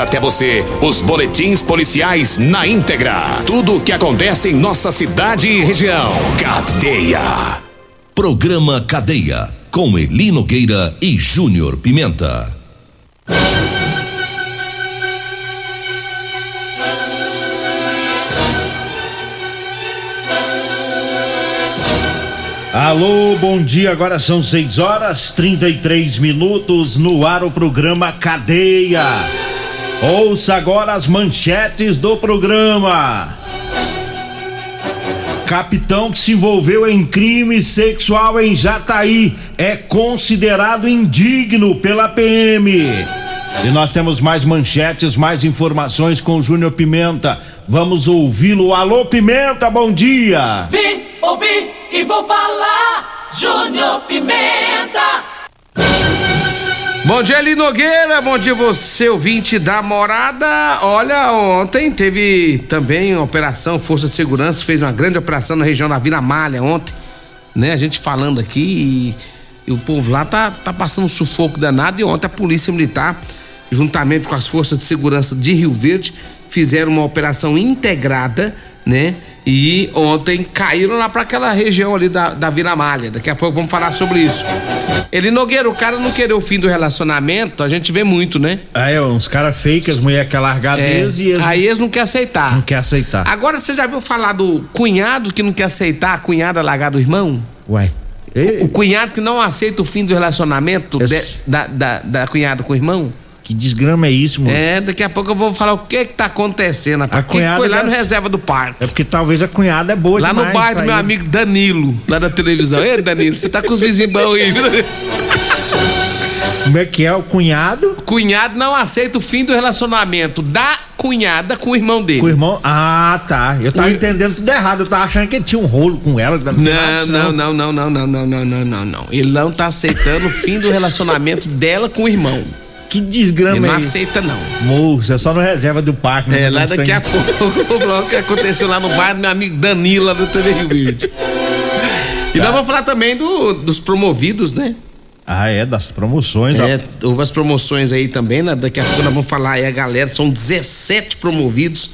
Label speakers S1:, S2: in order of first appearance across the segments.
S1: até você os boletins policiais na íntegra. Tudo o que acontece em nossa cidade e região. Cadeia.
S2: Programa Cadeia. Com Eli Nogueira e Júnior Pimenta.
S3: Alô, bom dia. Agora são 6 horas 33 minutos no ar o programa Cadeia. Ouça agora as manchetes do programa. Capitão que se envolveu em crime sexual em Jataí é considerado indigno pela PM. E nós temos mais manchetes, mais informações com o Júnior Pimenta. Vamos ouvi-lo. Alô, Pimenta, bom dia.
S4: Vim, ouvi e vou falar. Júnior Pimenta.
S5: Bom dia, Eli Nogueira. Bom dia, você, ouvinte da morada. Olha, ontem teve também uma operação Força de Segurança, fez uma grande operação na região da Vila Malha ontem, né? A gente falando aqui e, e o povo lá tá, tá passando um sufoco danado. E ontem a Polícia Militar, juntamente com as Forças de Segurança de Rio Verde, fizeram uma operação integrada, né? E ontem caíram lá para aquela região ali da, da Vila Malha. Daqui a pouco vamos falar sobre isso. Ele Nogueira, o cara não querer o fim do relacionamento, a gente vê muito, né?
S3: É, uns caras fake, as mulheres querem largar
S5: É,
S3: deles e eles
S5: Aí eles não querem aceitar.
S3: não querem aceitar.
S5: Agora você já viu falar do cunhado que não quer aceitar a cunhada largar do irmão?
S3: Ué.
S5: O cunhado que não aceita o fim do relacionamento
S3: Esse-
S5: de- da, da, da cunhada com o irmão?
S3: Que desgrama é isso, mano?
S5: É, daqui a pouco eu vou falar o que que tá acontecendo. rapaz.
S3: A
S5: O que que
S3: cunhada
S5: foi lá no reserva do parque?
S3: É porque talvez a cunhada é boa
S5: Lá no bairro do meu
S3: ele.
S5: amigo Danilo, lá da televisão. Ei, Danilo, você tá com os vizinhos bons aí. viu?
S3: Como é que é o cunhado
S5: Cunhado não aceita o fim do relacionamento da cunhada com o irmão dele.
S3: com o irmão? Ah, tá. Eu tava
S5: O-
S3: entendendo tudo errado. Eu tava achando que ele tinha um rolo com ela.
S5: Não, não, não, não, não, não, não, não, não, não, não. Ele não tá aceitando o fim do relacionamento dela com o irmão.
S3: Que
S5: Ele
S3: desgrama
S5: não
S3: é
S5: aceita, não.
S3: Moço, é só no reserva do parque.
S5: É, lá daqui a pouco o bloco que aconteceu lá no bar do meu amigo Danilo, lá do TV Rio Verde. E nós vamos falar também do- dos promovidos, né?
S3: Ah, é, das promoções.
S5: É, houve as promoções aí também, né? Daqui a pouco nós vamos falar aí a galera. São 17 promovidos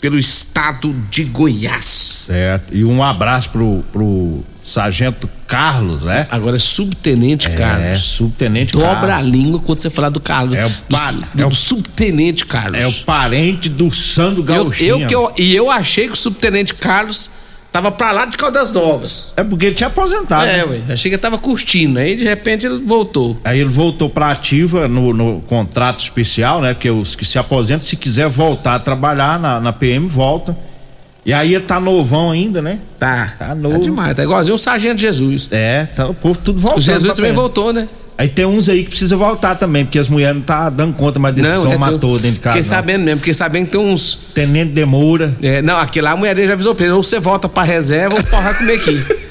S5: pelo estado de Goiás.
S3: Certo. E um abraço pro, pro sargento Carlos, né?
S5: Agora é subtenente
S3: É,
S5: Carlos.
S3: subtenente
S5: Dobra a
S3: Carlos.
S5: língua quando você falar do Carlos.
S3: É o
S5: do,
S3: pa-
S5: do
S3: é o-
S5: subtenente Carlos.
S3: É o parente do Sandro
S5: eu,
S3: Gauchinho.
S5: eu que eu, e eu achei que o subtenente Carlos tava pra lá de Caldas Novas.
S3: É porque ele tinha aposentado.
S5: é,
S3: né?
S5: ué. Achei que ele tava curtindo. Aí de repente ele voltou.
S3: Aí ele voltou pra ativa no, no contrato especial, né? Que os que se aposentam, se quiser voltar a trabalhar na, na PM, volta. E aí ele tá novão ainda, né?
S5: Tá.
S3: Tá novo.
S5: Tá demais. Tá igualzinho o Sargento Jesus.
S3: É, tá o povo tudo voltando.
S5: O Jesus também
S3: PM.
S5: voltou, né?
S3: Aí tem uns aí que precisa voltar também, porque as mulheres não tá dando conta mais desse som
S5: é,
S3: matou
S5: eu
S3: dentro de casa.
S5: Fiquei
S3: não.
S5: sabendo mesmo, fiquei sabendo que tem uns.
S3: Tenente Demora.
S5: é, não, aquele lá a mulher já avisou pra ele. Ou você volta pra reserva ou o vai comer aqui.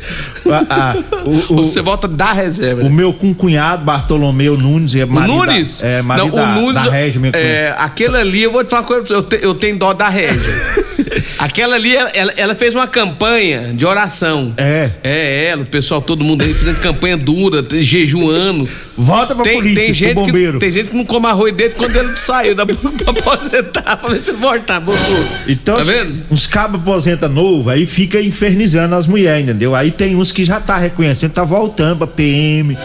S3: Ah, ah, o,
S5: ou
S3: o-
S5: você volta da reserva.
S3: o meu cunhado Bartolomeu Nunes é
S5: O
S3: marido
S5: Nunes?
S3: Da, é, marido
S5: não,
S3: da,
S5: o Nunes.
S3: da Régia, meu cunhado.
S5: é, aquele ali, eu vou te falar uma coisa pra você, eu, te- eu tenho dó da Régia. aquela ali, ela, ela- ela fez uma campanha de oração.
S3: É.
S5: É, ela, o pessoal, todo mundo aí fazendo campanha dura, jejuando.
S3: Volta pra
S5: Tem,
S3: polícia,
S5: tem, gente
S3: pro
S5: que,
S3: bombeiro.
S5: tem gente que não come arroz dele quando ele saiu da pra aposentar, pra ver se voltar, botou.
S3: Então,
S5: tá vendo?
S3: uns cabos aposenta novo, aí fica infernizando as mulheres, entendeu? Aí tem uns que já tá reconhecendo, tá voltando pra PM,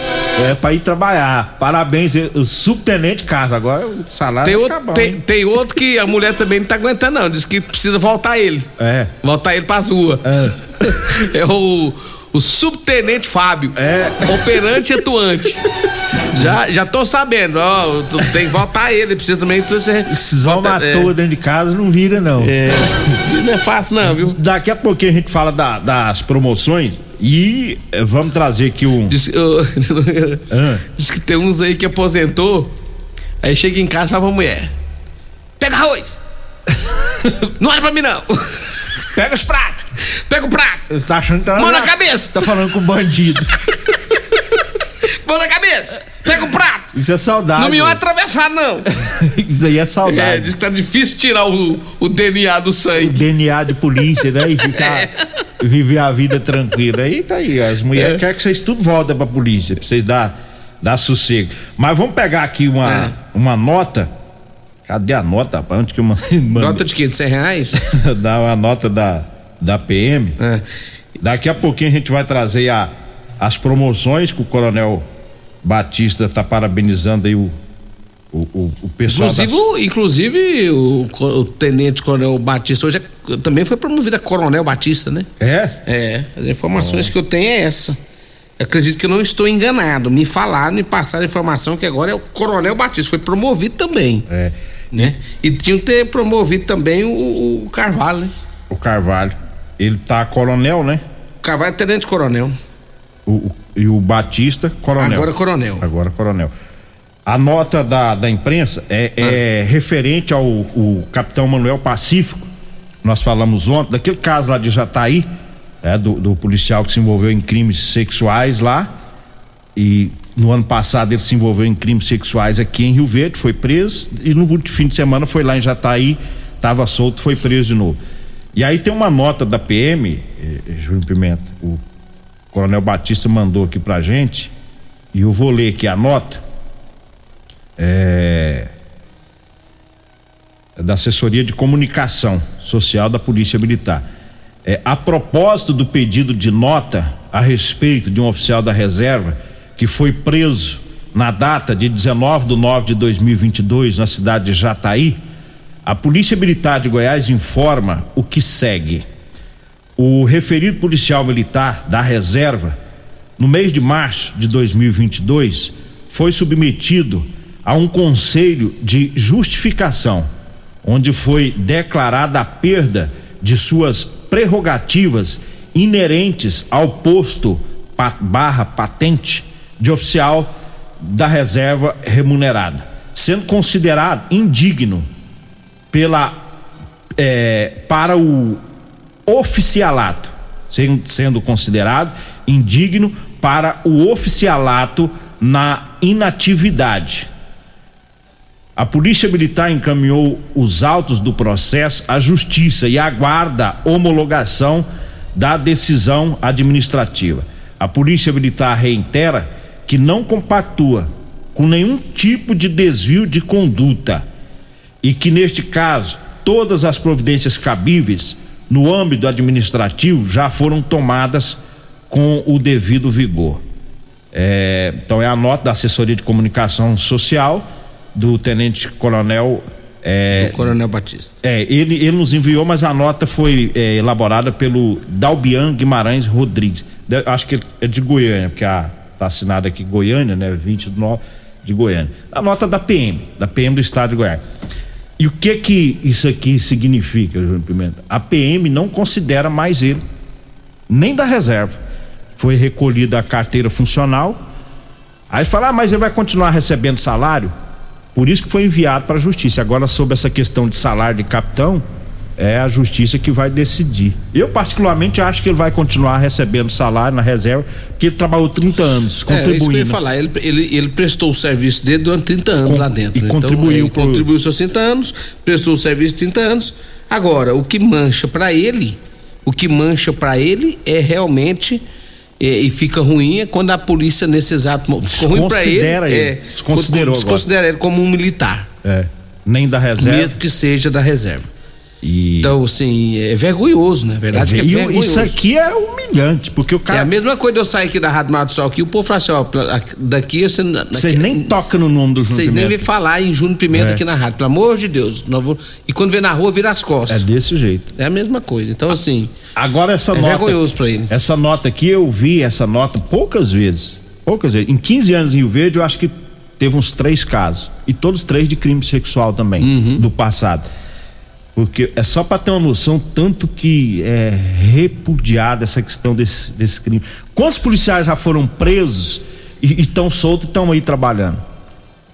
S3: é, pra ir trabalhar. Parabéns, o subtenente Carlos, agora o salário
S5: Tem
S3: ficar
S5: outro,
S3: bom,
S5: tem, tem outro que a mulher também não tá aguentando, não. Diz que precisa voltar ele.
S3: É.
S5: Voltar ele pras ruas. É, o, o subtenente Fábio.
S3: É.
S5: Operante atuante. Já, já tô sabendo, ó. tu Tem que voltar ele, precisa também. tu-
S3: Esses homens à toa dentro de casa não vira, não.
S5: É, é, não é fácil, não, viu?
S3: Daqui a pouquinho a gente fala da- das promoções e eh, vamos trazer aqui um.
S5: Diz, ô,
S3: Ah.
S5: diz que tem uns aí que aposentou, aí chega em casa e fala pra mulher: Pega arroz. não olha pra mim, não.
S3: Pega os pratos.
S5: Pega o prato.
S3: Você tá achando que tá.
S5: Mão na cabeça.
S3: Tá falando com bandido.
S5: Mão na cabeça. Pega o prato.
S3: Isso é saudade.
S5: Não me vai atravessar, não.
S3: Isso aí é
S5: É,
S3: saudade.
S5: diz que tá difícil tirar o, o DNA do sangue.
S3: DNA de polícia, né? E ficar. Viver a vida tranquila. Aí tá aí. As mulheres
S5: É.
S3: querem que vocês tudo voltem pra polícia, pra vocês dar, dar sossego. Mas vamos pegar aqui uma,
S5: É.
S3: uma nota. Cadê a nota, rapaz? Onde que eu mandei?
S5: Nota de quê? De 100 reais?
S3: Dá uma nota da, da PM.
S5: É.
S3: Daqui a pouquinho a gente vai trazer a, as promoções que o Coronel Batista tá parabenizando aí o, o, o, o pessoal.
S5: Inclusive, inclusive o, o tenente coronel Batista hoje é- também foi promovido a coronel Batista, né?
S3: É?
S5: É, as informações que eu tenho é essa. Eu acredito que eu não estou enganado. Me falaram, me passaram a informação que agora é o Coronel Batista. Foi promovido também.
S3: É.
S5: Né? E tinham que ter promovido também o, o Carvalho, né?
S3: O Carvalho. Ele tá coronel, né?
S5: O Carvalho é tenente coronel.
S3: O, e o Batista, coronel.
S5: Agora coronel.
S3: Agora coronel. A nota da, da imprensa é, é referente ao o capitão Manuel Pacífico. Nós falamos ontem, daquele caso lá de Jataí, é, do, do policial que se envolveu em crimes sexuais lá. E no ano passado ele se envolveu em crimes sexuais aqui em Rio Verde, foi preso. E no último fim de semana foi lá em Jataí, estava solto, foi preso de novo. E aí tem uma nota da PM, eh, Júlio Pimenta, o Coronel Batista mandou aqui pra gente, e eu vou ler aqui a nota. É, é da assessoria de comunicação social da Polícia Militar. É, a propósito do pedido de nota a respeito de um oficial da reserva que foi preso na data de 19 de 9 de 2022 na cidade de Jataí, a Polícia Militar de Goiás informa o que segue. O referido policial militar da reserva, no mês de março de 2022, foi submetido a um conselho de justificação, onde foi declarada a perda de suas prerrogativas inerentes ao posto barra patente de oficial da reserva remunerada, sendo considerado indigno pela é, para o oficialato, sendo, considerado indigno para o oficialato na inatividade. A Polícia Militar encaminhou os autos do processo à Justiça e aguarda homologação da decisão administrativa. A Polícia Militar reitera que não compactua com nenhum tipo de desvio de conduta e que, neste caso, todas as providências cabíveis no âmbito administrativo já foram tomadas com o devido vigor. É, então, é a nota da assessoria de comunicação social do Tenente Coronel. É,
S5: Do Coronel Batista.
S3: é, ele, ele nos enviou, mas a nota foi é, elaborada pelo Dalbian Guimarães Rodrigues. De- acho que é de Goiânia, porque a, tá assinada aqui Goiânia, né? 20 de nove de Goiânia. A nota da PM, da PM do Estado de Goiás. E o que que isso aqui significa, Júnior Pimenta? A PM não considera mais ele, nem da reserva. Foi recolhida a carteira funcional. Aí fala, ah, mas ele vai continuar recebendo salário? Por isso que foi enviado para a justiça. Agora, sobre essa questão de salário de capitão, é a justiça que vai decidir. Eu, particularmente, acho que ele vai continuar recebendo salário na reserva, porque ele trabalhou 30 anos
S5: É, isso que eu ia
S3: contribuindo.
S5: falar. Ele, ele, ele prestou o serviço dele durante 30 anos
S3: Com-
S5: lá dentro.
S3: e
S5: né?
S3: contribuiu
S5: Então,
S3: pro-
S5: contribuiu seus 30 anos, prestou o serviço 30 anos. Agora, o que mancha pra ele, o que mancha pra ele é realmente é, e fica ruim é quando a polícia nesse exato momento ficou ruim pra ele,
S3: ele.
S5: é,
S3: Desconsiderou
S5: desconsidera ele como um militar,
S3: É, nem da reserva.
S5: mesmo que seja da reserva.
S3: E,
S5: Então, assim, é vergonhoso, né? Verdade é
S3: o-
S5: vergonhoso.
S3: isso aqui é humilhante, porque o
S5: É
S3: cara.
S5: a mesma coisa eu sair aqui da Rádio Mato Sol aqui, o povo fala assim, ó, daqui você...
S3: Vocês nem tocam no nome do Júnior
S5: Vocês nem vêm falar em Júnior Pimenta
S3: É.
S5: aqui na rádio, pelo amor de Deus. E quando vê na rua, vira as
S3: É
S5: costas.
S3: desse jeito.
S5: É, a mesma coisa. Então, assim,
S3: Agora essa
S5: É
S3: nota.
S5: vergonhoso pra ele.
S3: Essa nota aqui eu vi essa nota poucas vezes. Poucas vezes. Em 15 anos em Rio Verde eu acho que teve uns três casos. E todos três de crime sexual também,
S5: Uhum.
S3: do passado. Porque é só para ter uma noção tanto que é repudiada essa questão desse, desse crime. Quantos policiais já foram presos e estão soltos e estão aí trabalhando?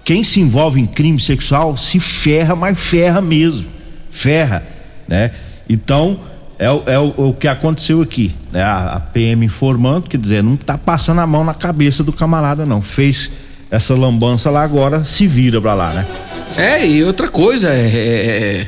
S3: quem se envolve em crime sexual se ferra, mas ferra mesmo. Ferra, né? Então, é, o- é o, que aconteceu aqui, né? A, a PM informando, quer dizer, não tá passando a mão na cabeça do camarada, não. Fez essa lambança lá agora, se vira pra lá, né?
S5: É, e outra coisa, é, é- é-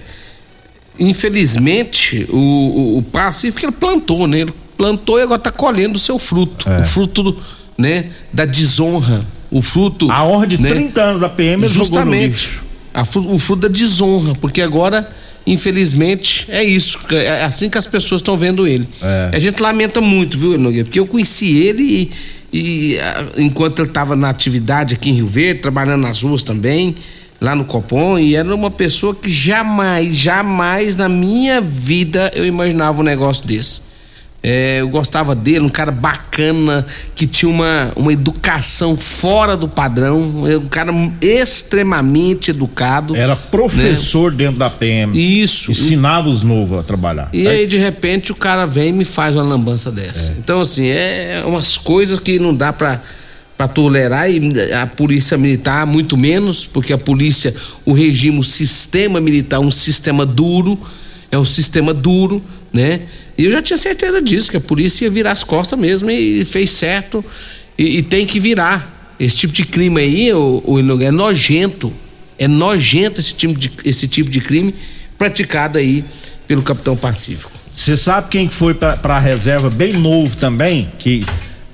S5: infelizmente, o, o, o Pacífico ele plantou, né? Ele plantou e agora tá colhendo o seu fruto.
S3: É.
S5: O fruto, do, né, da desonra. O fruto.
S3: A honra de
S5: né,
S3: 30 anos da PM
S5: Justamente.
S3: lixo.
S5: A o fruto da desonra, porque agora, infelizmente, é isso. É assim que as pessoas estão vendo ele.
S3: É.
S5: A gente lamenta muito, viu, Nogueira? Porque eu conheci ele e, e, enquanto ele estava na atividade aqui em Rio Verde, trabalhando nas ruas também, lá no Copom, e era uma pessoa que jamais, jamais na minha vida eu imaginava um negócio desse. É, eu gostava dele, um cara bacana, que tinha uma, uma educação fora do padrão, um cara extremamente educado.
S3: Era professor dentro da PM.
S5: Isso.
S3: Ensinava os novos a trabalhar.
S5: E aí, de repente, o cara vem e me faz uma lambança dessa. Então, assim, é umas coisas que não dá pra, pra tolerar e a polícia militar, muito menos, porque a polícia, o regime, o sistema militar, um sistema duro, é um sistema duro, né? E eu já tinha certeza disso, que a polícia ia virar as costas mesmo e fez certo e, e tem que virar. Esse tipo de crime aí, o, o é nojento. É nojento esse tipo de, esse tipo de crime praticado aí pelo Capitão Pacífico.
S3: Você sabe quem que foi pra, pra reserva bem novo também? Que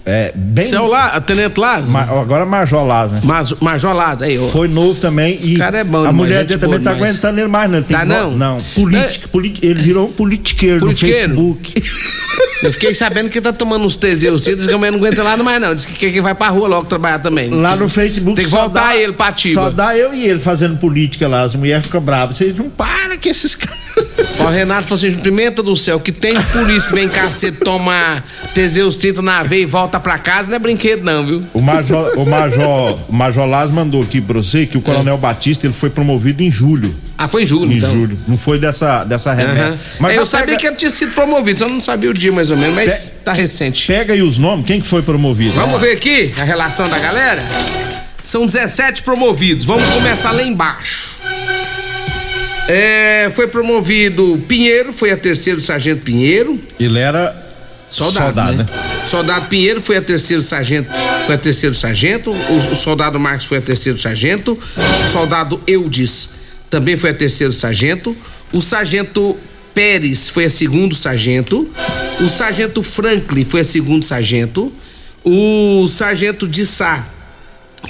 S3: é bem.
S5: Seu lá, Tenente Lázaro?
S3: Ma- agora Major Lázaro, né?
S5: Mas, Major Lázaro, aí, ó.
S3: Foi novo também.
S5: Esse
S3: e
S5: cara é bom
S3: A mulher dele também tá
S5: demais.
S3: aguentando ele mais, não. Ele tem
S5: Tá não?
S3: Não, política, politi- ele virou um politiqueiro,
S5: Politiqueiro?
S3: no Facebook.
S5: Eu fiquei sabendo que tá tomando uns Teseus, diz que a mulher não aguenta lá mais não, diz que quer que vai pra rua logo trabalhar também.
S3: Lá no Facebook
S5: Tem que voltar
S3: dá-
S5: ele pra ativa.
S3: Só dá eu e ele fazendo política lá, as mulheres ficam bravas. Vocês não param que esses caras.
S5: Ó, O Renato falou assim, pimenta do céu, que tem polícia que vem cacete tomar Teseus 30 na veia e volta pra casa, não é brinquedo não, viu?
S3: O Major, o Major, o Major Lázaro mandou aqui pra você que o Coronel Batista ele foi promovido em julho.
S5: Ah, foi em julho,
S3: Em
S5: então.
S3: julho. Não foi dessa, dessa remessa.
S5: Aham. É, eu sabia
S3: pega,
S5: que ele tinha sido promovido, só não sabia o dia mais ou menos, mas
S3: Pe-
S5: tá recente.
S3: Pega aí os nomes, quem que foi promovido?
S5: Vamos ver aqui a relação da galera? São 17 promovidos. Vamos começar lá embaixo. É, foi promovido Pinheiro, foi a terceiro sargento Pinheiro.
S3: Ele era
S5: Soldado,
S3: Soldado,
S5: né?
S3: né?
S5: Soldado Pinheiro foi a terceiro sargento, foi a terceiro sargento. O, o soldado Marcos foi a terceiro sargento. O soldado Eudes também foi a terceiro sargento. O sargento Pérez foi a segundo sargento. O sargento Franklin foi a segundo sargento. O sargento de Sá,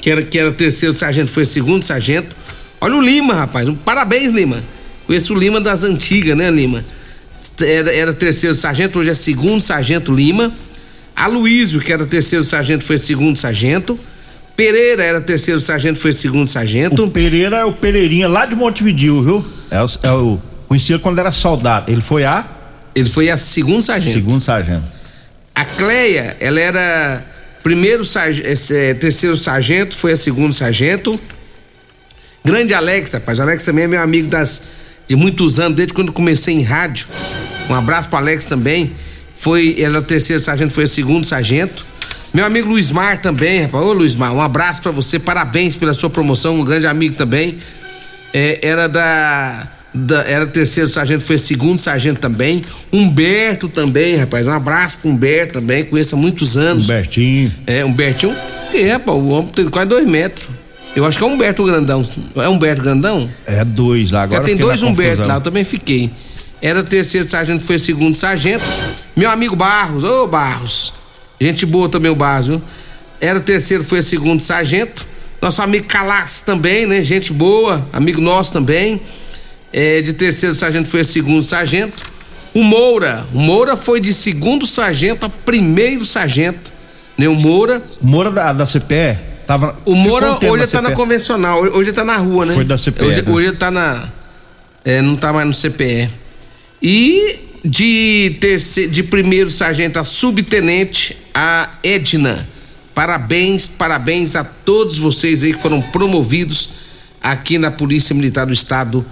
S5: que era, que era terceiro sargento, foi a segundo sargento. Olha o Lima, rapaz. Parabéns, Lima. Conheço o Lima das antigas, né, Lima? Era, era terceiro sargento, hoje é segundo sargento Lima. Aloísio, que era terceiro sargento, foi segundo sargento. Pereira era terceiro sargento, foi segundo sargento.
S3: O Pereira é o Pereirinha lá de Montevidil, viu? É o, é o conhecia quando era soldado. Ele foi a
S5: Ele foi a segundo sargento.
S3: segundo sargento.
S5: A Cleia, ela era primeiro sargento, terceiro sargento, foi a segundo sargento. Grande Alex, rapaz. Alex também é meu amigo das, de muitos anos, desde quando comecei em rádio. Um abraço pro Alex também. Foi, ela é terceiro sargento, foi a segundo sargento. Meu amigo Luiz Mar também, rapaz. Ô Luiz Mar, um abraço pra você, parabéns pela sua promoção, um grande amigo também. É, era da, da- Era terceiro sargento, foi segundo sargento também. Humberto também, rapaz. Um abraço pro Humberto também, conheço há muitos anos.
S3: Humbertinho.
S5: É, Humbertinho. É, rapaz, o homem tem quase dois metros. Eu acho que é Humberto Grandão. É Humberto Grandão?
S3: É dois lá agora.
S5: Já tem dois Humberto lá, eu também fiquei. Era terceiro sargento, foi segundo sargento. Meu amigo Barros, ô Barros. Gente boa também o Barros, viu? Era terceiro, foi segundo sargento. Nosso amigo Calas também, né? Gente boa, amigo nosso também. É, de terceiro sargento foi segundo sargento. O Moura, o Moura foi de segundo sargento a primeiro sargento. Né? O Moura.
S3: Moura da, da CPE tava.
S5: O Moura
S3: um
S5: hoje tá na
S3: CPE.
S5: convencional, hoje ele tá na rua, né?
S3: Foi da CPE,
S5: Hoje,
S3: né?
S5: hoje tá na. é, não tá mais no CPE. E de, terce, de primeiro sargento a subtenente, a Edna. Parabéns, parabéns a todos vocês aí que foram promovidos aqui na Polícia Militar do Estado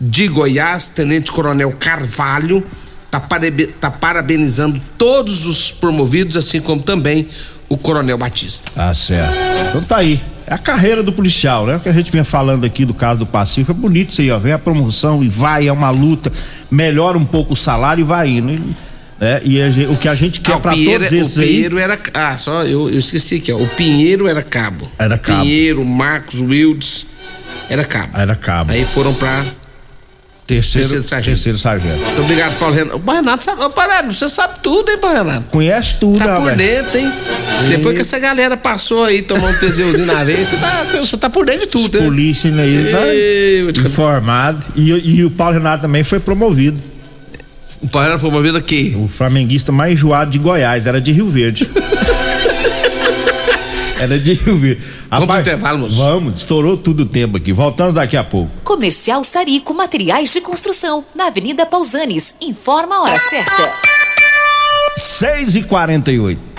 S5: de Goiás. Tenente Coronel Carvalho tá, parabe- tá parabenizando todos os promovidos, assim como também o Coronel Batista.
S3: Tá certo. Então tá aí. é a carreira do policial, né? O que a gente vinha falando aqui do caso do Pacífico, é bonito isso aí, ó. Vem a promoção e vai, é uma luta, melhora um pouco o salário e vai indo. E, é, e a, o que a gente quer ah, para todos esses
S5: o Pinheiro aí... era ah só eu, eu esqueci aqui ó o Pinheiro era cabo
S3: era cabo
S5: Pinheiro Marcos Wildes era cabo
S3: era cabo
S5: aí foram para
S3: Terceiro, terceiro sargento. Terceiro sargento.
S5: Muito obrigado, Paulo Renato. O Paulo Renato sabe. Ô, Paulo Renato, você sabe tudo, hein, Paulo Renato?
S3: Conhece tudo,
S5: Tá por dentro, hein? E... Depois que essa galera passou aí, tomou um teseuzinho na vez, você tá, você tá por dentro de tudo,
S3: hein? Polícia aí tá informado. E, e o Paulo Renato também foi promovido.
S5: O Paulo Renato foi promovido aqui?
S3: O flamenguista mais enjoado de Goiás, era de Rio Verde. Era de Rio Verde.
S5: Vamos pro intervalo, moço.
S3: Vamos, estourou tudo o tempo aqui. Voltamos daqui a pouco.
S6: Comercial Sarico Materiais de Construção, na Avenida Pausanes. Informa a hora certa.
S3: 6 e 48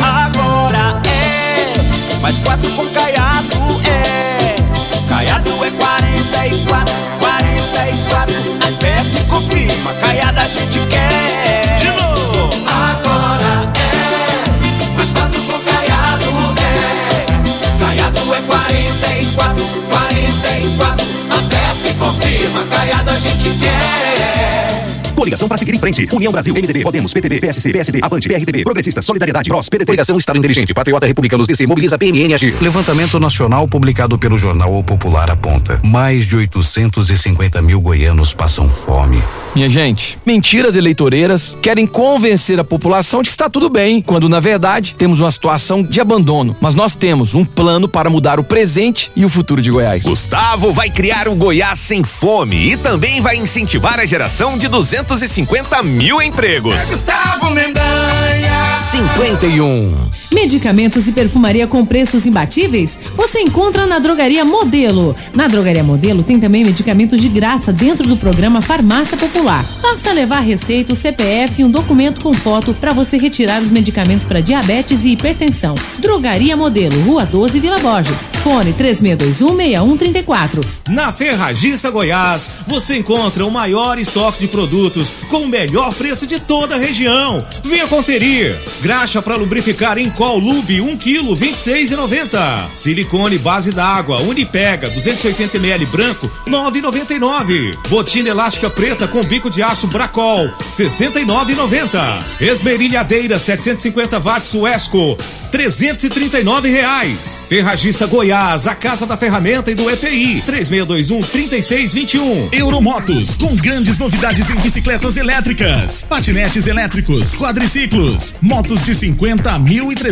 S7: Agora é mais quatro com caiado é. Caiado é 44, 44. Aperta e confirma, caiada a gente quer. De novo. Agora é mais quatro com caiado é. Caiado é 44, 44. Aperta e confirma, caiada a gente quer.
S8: Coligação para seguir em frente. União Brasil, MDB, Podemos, PTB, PSC, PSD, Avante, PRTB, Progressista, Solidariedade, PROS, PDT. Coligação Estado Inteligente, Patriota Republicanos, DC, Mobiliza, PMN, Agir.
S9: Levantamento nacional publicado pelo jornal O Popular aponta. Mais de 850 mil goianos passam fome.
S10: Minha gente, mentiras eleitoreiras querem convencer a população de que está tudo bem, quando na verdade temos uma situação de abandono. Mas nós temos um plano para mudar o presente e o futuro de Goiás.
S11: Gustavo vai criar o Goiás sem fome e também vai incentivar a geração de 200 250 mil empregos. É
S7: Gustavo Mendanha.
S6: 51. Medicamentos e perfumaria com preços imbatíveis? Você encontra na Drogaria Modelo. Na Drogaria Modelo tem também medicamentos de graça dentro do programa Farmácia Popular. Basta levar receita, o CPF e um documento com foto para você retirar os medicamentos para diabetes e hipertensão. Drogaria Modelo, Rua 12, Vila Borges. Fone 36216134.
S12: Na Ferragista Goiás, você encontra o maior estoque de produtos com o melhor preço de toda a região. Venha conferir. Graxa para lubrificar em Qual Lube 1 kg 26,90. Silicone base d'água Unipega 280 ml branco 9,99. Botina elástica preta com bico de aço Bracol 69,90. Esmerilhadeira 750 watts Wesco 339 reais. Ferragista Goiás, a casa da ferramenta e do EPI 3621 3621.
S13: Euromotos com grandes novidades em bicicletas elétricas, patinetes elétricos, quadriciclos, motos de 50 a 1.300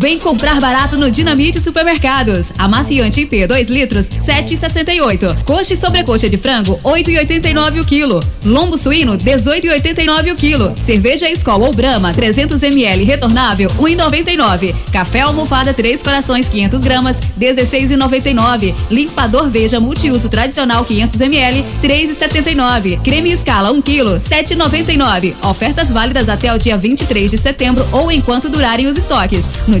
S6: Vem comprar barato no Dinamite Supermercados. Amaciante IP 2 litros, 7,68. Coxa e sobrecoxa de frango, 8,89 o quilo. Lombo suíno, 18,89 o quilo. Cerveja Escola ou Brama, 300 ml retornável, 1,99. Café almofada três corações, 500 gramas, 16,99. Limpador Veja multiuso tradicional, 500 ml, 3,79. Creme Escala 1 quilo, 7,99. Ofertas válidas até o dia 23 de setembro ou enquanto durarem os estoques. No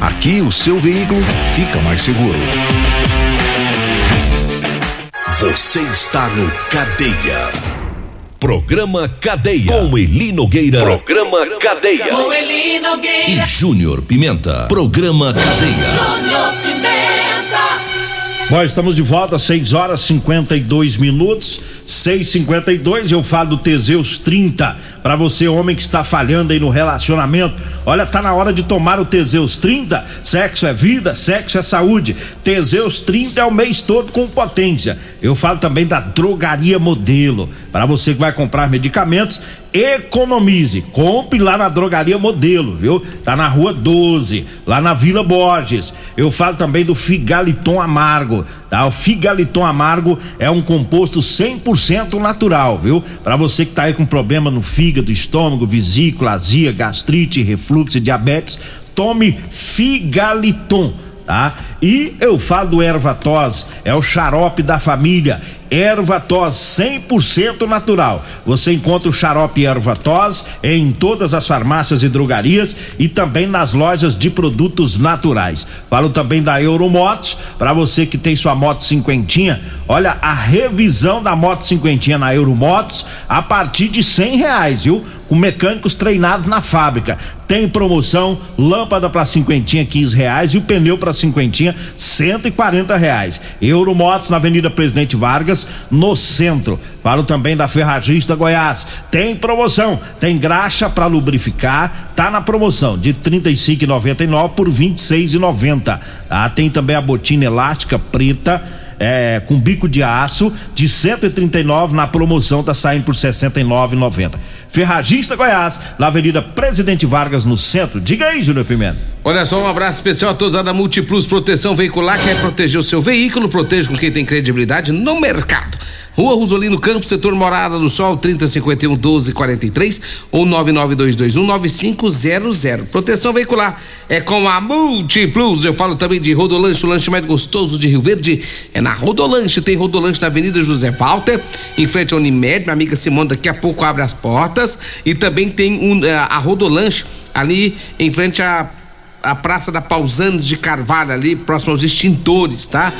S14: Aqui o seu veículo fica mais seguro.
S2: Você está no Cadeia. Programa Cadeia. Com Eli Nogueira. Programa Cadeia.
S4: Com Eli
S2: E
S4: Nogueira.
S2: Júnior Pimenta. Programa Cadeia.
S4: Júnior Pimenta.
S3: Nós estamos de volta, 6 horas 52 minutos, 6:52. Eu falo do Teseus 30 para você, homem que está falhando aí no relacionamento. Olha, tá na hora de tomar o Teseus 30. Sexo é vida, sexo é saúde. Teseus 30 é o mês todo com potência. Eu falo também da Drogaria Modelo. Para você que vai comprar medicamentos, economize. Compre lá na Drogaria Modelo, viu? Tá na Rua 12, lá na Vila Borges. Eu falo também do Figaliton Amargo, tá? O Figaliton Amargo é um composto 100% natural, viu? Para você que tá aí com problema no fígado, estômago, vesícula, azia, gastrite, refluxo e diabetes, tome Figaliton tá? E eu falo do Ervatos, é o xarope da família. Ervatos 100% natural. Você encontra o xarope Ervatos em todas as farmácias e drogarias e também nas lojas de produtos naturais. Falo também da Euromotos, para você que tem sua moto cinquentinha. Olha a revisão da moto cinquentinha na Euromotos a partir de cem reais, viu? Com mecânicos treinados na fábrica. Tem promoção, lâmpada para cinquentinha, 15 reais e o pneu para cinquentinha, 140 reais. Euromotos na Avenida Presidente Vargas, no centro. Falo também da Ferragista Goiás. Tem promoção, tem graxa para lubrificar, tá na promoção de 35,99 por 26,90. Ah, tem também a botina elástica preta é, com bico de aço de 139 na promoção tá saindo por 69,90. Ferragista Goiás, na Avenida Presidente Vargas no centro. Diga aí, Júnior Pimenta.
S5: Olha só, um abraço especial a todos lá da Multiplus Proteção Veicular, quer proteger o seu veículo, proteja com quem tem credibilidade no mercado. Rua Rosolino Campos, setor Morada do Sol, 3051 1243 ou 99221 9500. Proteção veicular é com a Multiplus. Eu falo também de Rodolanche, o lanche mais gostoso de Rio Verde. É na Rodolanche, tem Rodolanche na Avenida José Walter, em frente ao Unimed. Minha amiga Simone daqui a pouco abre as portas. E também tem um, eh, a Rodolanche ali em frente a a Praça da Pausanes de Carvalho ali, próximo aos extintores, tá?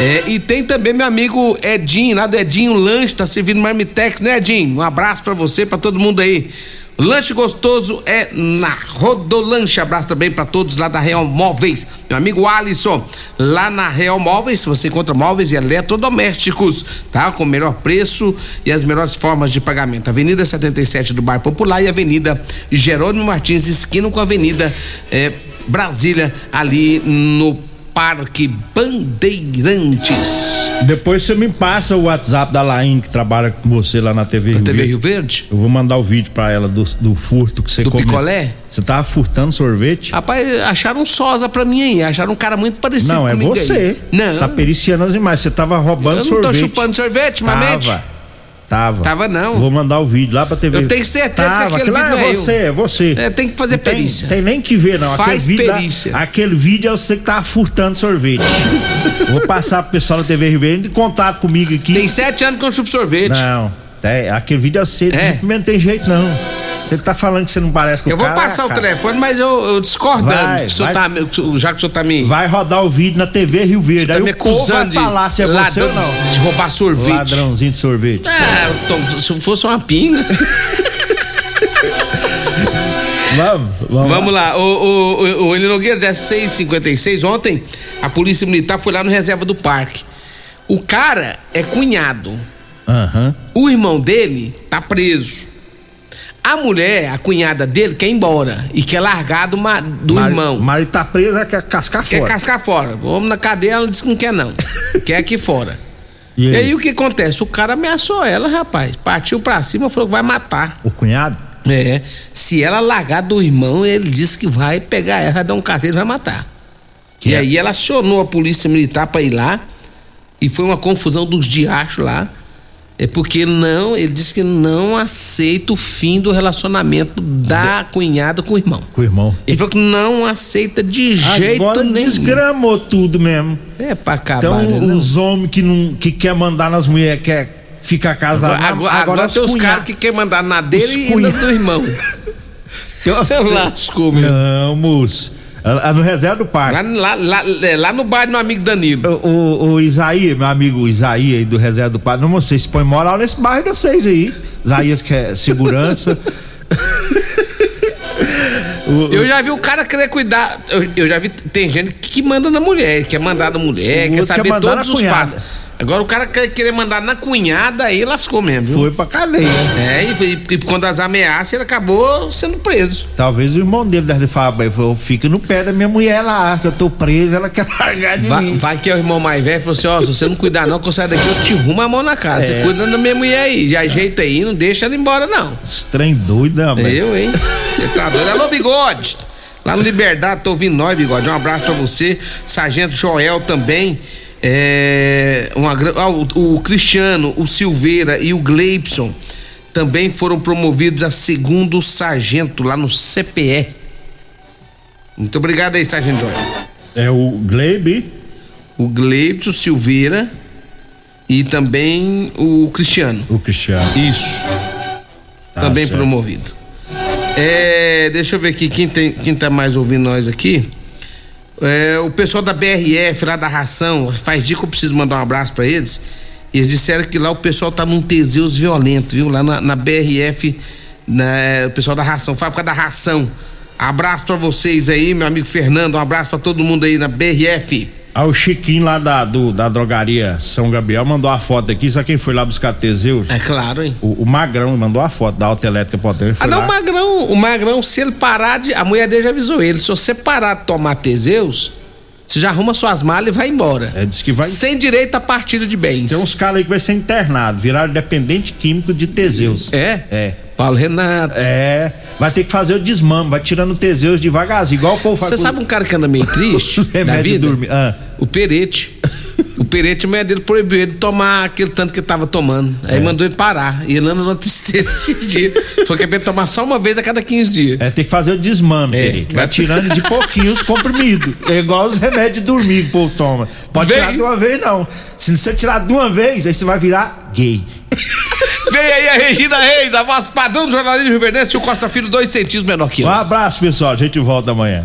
S5: É, e tem também meu amigo Edinho, lá do Edinho Lanche, tá servindo marmitex, né, Edinho? Um abraço pra você, pra todo mundo aí. Lanche gostoso é na Rodolanche. Abraço também pra todos lá da Real Móveis. Meu amigo Alisson, lá na Real Móveis, você encontra móveis e eletrodomésticos, tá? Com o melhor preço e as melhores formas de pagamento. Avenida 77 do Bairro Popular e Avenida Jerônimo Martins, esquina com a Avenida eh, Brasília, ali no Parque Bandeirantes.
S3: Depois você me passa o WhatsApp da Laine que trabalha com você lá na TV Rio
S5: TV
S3: Verde.
S5: Rio Verde?
S3: Eu vou mandar o vídeo pra ela do, do furto que você
S5: Do
S3: come-
S5: picolé?
S3: Você tava furtando sorvete?
S5: Rapaz, acharam um sosa pra mim aí, acharam um cara muito parecido
S3: Não, é
S5: comigo aí.
S3: você.
S5: Não.
S3: Tá periciando as imagens. Você tava roubando
S5: Eu não tô
S3: sorvete.
S5: chupando sorvete, mamete.
S3: Tava. Tava.
S5: Tava não.
S3: Vou mandar o vídeo lá pra TV.
S5: Eu tenho certeza que
S3: Tava.
S5: aquele
S3: lá
S5: vídeo não
S3: é
S5: é eu.
S3: você, é você.
S5: É, tem que fazer
S3: Não tem-
S5: perícia.
S3: Tem, nem que ver, não.
S5: Faz
S3: aquele vídeo,
S5: perícia.
S3: aquele vídeo é você que tava furtando sorvete. Vou passar pro pessoal da TV Rio Verde em contato comigo aqui.
S5: Tem sete anos que eu não chupo sorvete.
S3: Não. É, aquele vídeo é você.
S5: É.
S3: Não tem jeito, não. Você tá falando que você não parece com
S5: Eu
S3: o
S5: vou
S3: cara.
S5: passar o
S3: cara.
S5: telefone, mas eu, eu discordando.
S3: Vai,
S5: que o
S3: vai.
S5: tá, já que o senhor tá me.
S3: Vai rodar o vídeo na TV Rio Verde.
S5: tá
S3: Aí
S5: me
S3: o povo vai falar se é você
S5: ladrão
S3: ou não.
S5: de- roubar sorvete.
S3: Ladrãozinho de sorvete.
S5: Ah, Tom, se fosse uma pinga.
S3: Vamos, vamos,
S5: Vamos lá, o, o, o, o Eli Nogueira, dia 6h56, ontem a polícia militar foi lá no reserva do parque. O cara é cunhado.
S3: Aham.
S5: O irmão dele tá preso. A mulher, a cunhada dele, quer ir embora e quer largar do, ma- do
S3: Mari-
S5: irmão.
S3: Mari tá presa, quer cascar
S5: Quer
S3: fora.
S5: cascar fora. Vamos na cadeia, ela disse que não quer, não. quer aqui fora.
S3: E
S5: E
S3: aí?
S5: aí o que acontece? O cara ameaçou ela, rapaz. Partiu pra cima, falou que vai matar.
S3: O cunhado?
S5: É. Se ela largar do irmão, ele disse que vai pegar ela, vai dar um carteiro e vai matar.
S3: Que
S5: e
S3: é?
S5: aí ela acionou a polícia militar pra ir lá. E foi uma confusão dos diachos lá. É porque não, ele disse que não aceita o fim do relacionamento da cunhada com o irmão.
S3: Com o irmão.
S5: Ele falou que não aceita de jeito
S3: Agora
S5: nenhum.
S3: desgramou tudo mesmo.
S5: É pra acabar,
S3: Então,
S5: né,
S3: os homens que não que quer mandar nas mulheres, quer ficar casado.
S5: Agora, agora, agora tem os caras que querem mandar na dele e ainda do irmão. Você lascou, meu.
S3: Não, moço. Ah, No reserva do parque.
S5: Lá, lá, lá, é, lá no bairro do amigo Danilo.
S3: O, o, o Isaías, meu amigo Isaías aí do Reserva do Parque, não vocês põem moral nesse bairro de vocês aí. Isaías que é segurança.
S5: Eu já vi o cara querer cuidar. Eu, eu já vi. Tem gente que manda na mulher, quer mandar na mulher,
S3: O
S5: quer
S3: quer
S5: saber
S3: mandar
S5: todos os passos. Agora o cara quer querer mandar na cunhada, aí lascou mesmo. Viu?
S3: Foi pra cadeia.
S5: É, e, e, quando as ameaças, ele acabou sendo preso.
S3: Talvez o irmão dele deve falar, "Pai, eu fico no pé da minha mulher lá, que eu tô preso, ela quer largar de
S5: Vai,
S3: mim.
S5: vai que é o irmão mais velho falou assim: ó, se você não cuidar não, que eu saio daqui, eu te rumo a mão na cara. Você
S3: É.
S5: cuida da minha mulher aí, já ajeita aí, não deixa ela embora, não.
S3: Estranho doido, né?
S5: Eu, hein? Você tá doido? Alô, bigode! Lá no Liberdade, tô ouvindo nós, bigode. Um abraço pra você. Sargento Joel também. É, uma, ah, o, o Cristiano, o Silveira e o Gleibson também foram promovidos a segundo sargento lá no CPE. Muito obrigado aí, Sargento Joel.
S3: É o Glebe.
S5: O Gleibson Silveira e também o Cristiano.
S3: O Cristiano.
S5: Isso.
S3: Tá
S5: também
S3: certo.
S5: promovido. É, deixa eu ver aqui quem, tem, quem tá mais ouvindo nós aqui. É, o pessoal da BRF lá da ração, faz dia que eu preciso mandar um abraço pra eles. Eles disseram que lá o pessoal tá num Teseus violento, viu? Lá na, na BRF, né, o pessoal da ração, fábrica da ração. Abraço pra vocês aí, meu amigo Fernando. Um abraço pra todo mundo aí na BRF.
S3: Ah, o Chiquinho lá da, do- da drogaria São Gabriel mandou a foto aqui. Sabe quem foi lá buscar Teseus?
S5: É claro, hein?
S3: O, o Magrão mandou a foto da autoelétrica potente.
S5: Ah, não,
S3: lá.
S5: o Magrão, o Magrão, se ele parar de. A mulher dele já avisou ele: se você parar de tomar Teseus, você já arruma suas malas e vai embora.
S3: É, diz que vai.
S5: Sem direito à partida de bens.
S3: Tem uns caras aí que vai ser internado, viraram dependente químico de Teseus.
S5: É?
S3: É.
S5: Paulo Renato.
S3: É. Vai ter que fazer o desmame, vai tirando o Teseus devagarzinho, igual o povo faz
S5: Você sabe um cara que anda meio triste na
S3: de
S5: vida?
S3: dormir. Ah.
S5: O Perete. O Perete, a mulher dele proibiu ele de tomar aquele tanto que ele tava tomando.
S3: É.
S5: Aí mandou ele parar. E ele anda numa tristeza esses dias. Foi que é pra ele tomar só uma vez a cada 15 dias.
S3: É, tem que fazer o desmame,
S5: É.
S3: Vai tirando de pouquinho os comprimidos. É igual os remédios de dormir que o povo toma. Pode
S5: Vem.
S3: tirar de uma vez, não. Se você tirar de uma vez, aí você vai virar gay.
S5: Vem aí a Regina Reis, a voz padrão do jornalismo Rio o Costa Filho, dois centímetros menor que eu.
S3: Um abraço, pessoal. A gente volta amanhã.